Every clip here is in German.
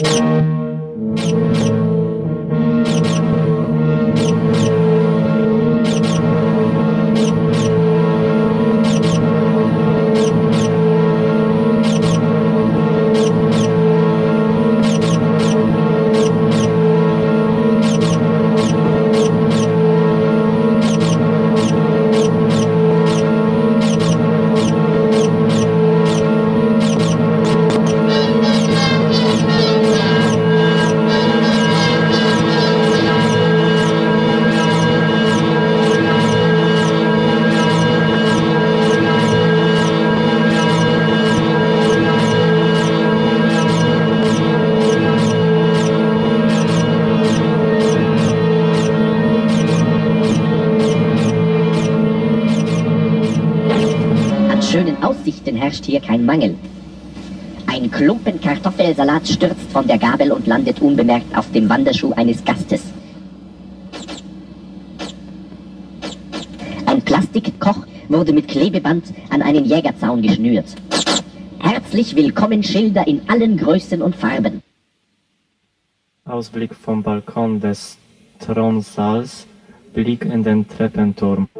An Aussichten herrscht hier kein Mangel. Ein Klumpen Kartoffelsalat stürzt von der Gabel und landet unbemerkt auf dem Wanderschuh eines Gastes. Ein Plastikkoch wurde mit Klebeband an einen Jägerzaun geschnürt. Herzlich willkommen Schilder in allen Größen und Farben. Ausblick vom Balkon des Thronsaals, Blick in den Treppenturm.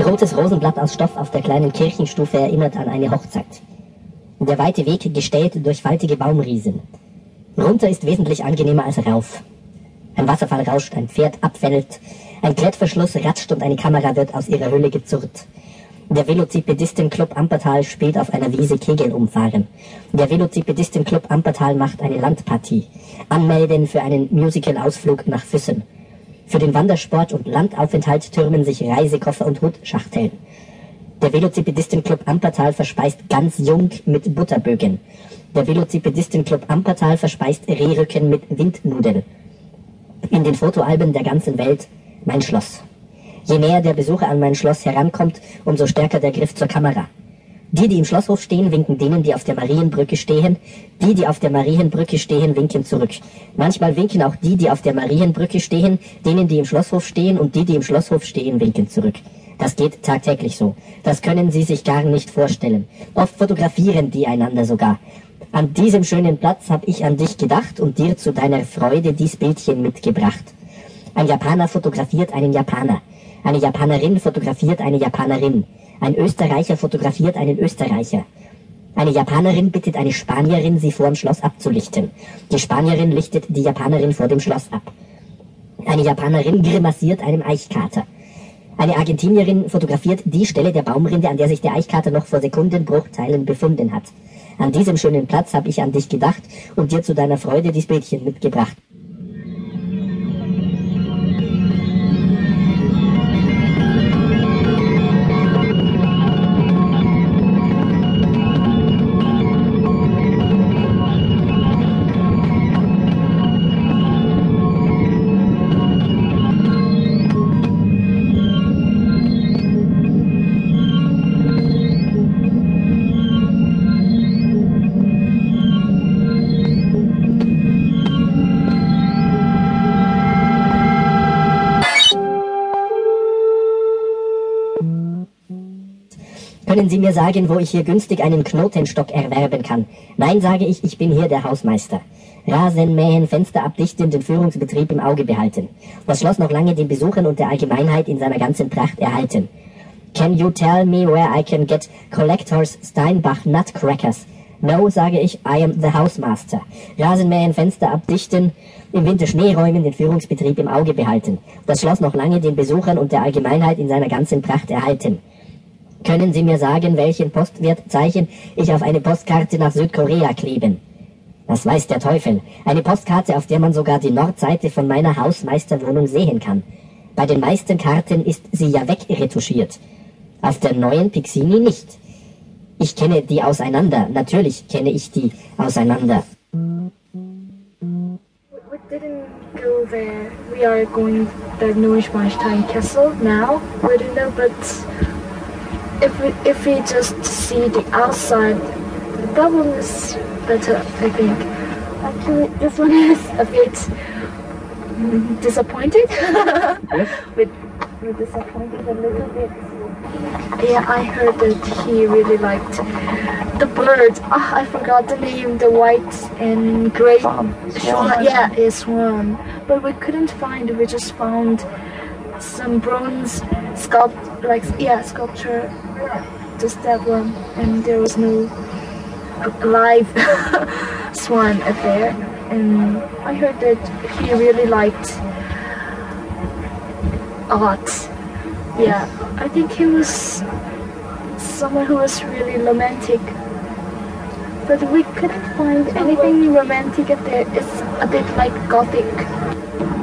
Ein rotes Rosenblatt aus Stoff auf der kleinen Kirchenstufe erinnert an eine Hochzeit. Der weite Weg gestellt durch faltige Baumriesen. Runter ist wesentlich angenehmer als rauf. Ein Wasserfall rauscht, ein Pferd abfällt, ein Klettverschluss ratscht und eine Kamera wird aus ihrer Hülle gezurrt. Der Velocipedistenclub Ampertal spielt auf einer Wiese Kegel umfahren. Der Velocipedistenclub Ampertal macht eine Landpartie. Anmelden für einen Musical-Ausflug nach Füssen. Für den Wandersport und Landaufenthalt türmen sich Reisekoffer und Hutschachteln. Der Velocipedistenclub Ampertal verspeist ganz jung mit Butterbögen. Der Velocipedistenclub Ampertal verspeist Rehrücken mit Windnudel. In den Fotoalben der ganzen Welt mein Schloss. Je näher der Besucher an mein Schloss herankommt, umso stärker der Griff zur Kamera. Die, die im Schlosshof stehen, winken denen, die auf der Marienbrücke stehen. Die, die auf der Marienbrücke stehen, winken zurück. Manchmal winken auch die, die auf der Marienbrücke stehen, denen, die im Schlosshof stehen, und die, die im Schlosshof stehen, winken zurück. Das geht tagtäglich so. Das können Sie sich gar nicht vorstellen. Oft fotografieren die einander sogar. An diesem schönen Platz hab ich an dich gedacht und dir zu deiner Freude dies Bildchen mitgebracht. Ein Japaner fotografiert einen Japaner. Eine Japanerin fotografiert eine Japanerin. Ein Österreicher fotografiert einen Österreicher. Eine Japanerin bittet eine Spanierin, sie vor dem Schloss abzulichten. Die Spanierin lichtet die Japanerin vor dem Schloss ab. Eine Japanerin grimassiert einem Eichkater. Eine Argentinierin fotografiert die Stelle der Baumrinde, an der sich der Eichkater noch vor Sekundenbruchteilen befunden hat. An diesem schönen Platz habe ich an dich gedacht und dir zu deiner Freude dies Bildchen mitgebracht. Können Sie mir sagen, wo ich hier günstig einen Knotenstock erwerben kann? Nein, sage ich, ich bin hier der Hausmeister. Rasen mähen, Fenster abdichten, den Führungsbetrieb im Auge behalten. Das Schloss noch lange den Besuchern und der Allgemeinheit in seiner ganzen Pracht erhalten. Can you tell me where I can get Collectors Steinbach Nutcrackers? No, sage ich, I am the Housemaster. Rasenmähen, Fenster abdichten, im Winter Schnee räumen, den Führungsbetrieb im Auge behalten. Das Schloss noch lange den Besuchern und der Allgemeinheit in seiner ganzen Pracht erhalten. Können Sie mir sagen, welchen Postwertzeichen ich auf eine Postkarte nach Südkorea kleben? Das weiß der Teufel. Eine Postkarte, auf der man sogar die Nordseite von meiner Hausmeisterwohnung sehen kann. Bei den meisten Karten ist sie ja wegretuschiert. Auf der neuen Pixini nicht. Ich kenne die auseinander. Natürlich kenne ich die auseinander. We didn't go there. We are going the Neuschwanstein Castle now. We don't know, but if we if we just see the outside, the one is better. I think. Actually, this one is a bit mm, disappointed. with we're disappointed a little bit. Yeah, I heard that he really liked the bird. Ah, I forgot the name. The white and gray Swan. Swan. Yeah, a swan. But we couldn't find. We just found some bronze sculpt, like yeah, sculpture. Just that one, and there was no live swan up there. And I heard that he really liked art. Yeah, I think he was someone who was really romantic. But we couldn't find anything romantic there. It's a bit like gothic.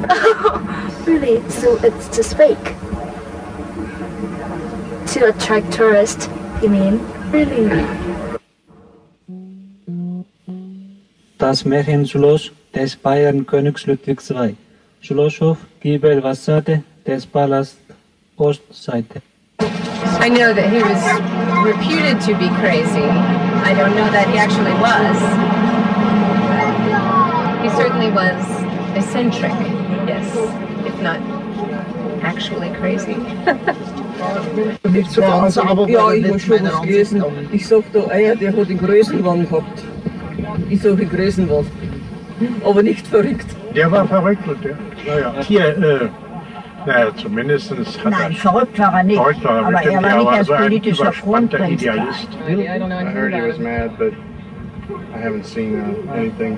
really, so it's just fake. To attract tourists, you mean? Really? Das Märchenschloss des Bayernkönigs Ludwig II. Schlosshof Giebel Fassade des Palast Ostseite. I know that he was reputed to be crazy. I don't know that he actually was. He certainly was eccentric, yes, if not actually crazy. Nicht so ganz, aber ja, ich habe schon was gelesen. Ich sag da, er, der hat den Größenwahn gehabt. Ich sage Größenwahn. Aber nicht verrückt. Der war verrückt, der. Naja, hier, äh, naja, zumindest hat Nein, er verrückt war er nicht. verrückt war er aber bestimmt, er war ja, nicht als so ein politischer da. Idealist. I heard he was mad, but I haven't seen uh, anything.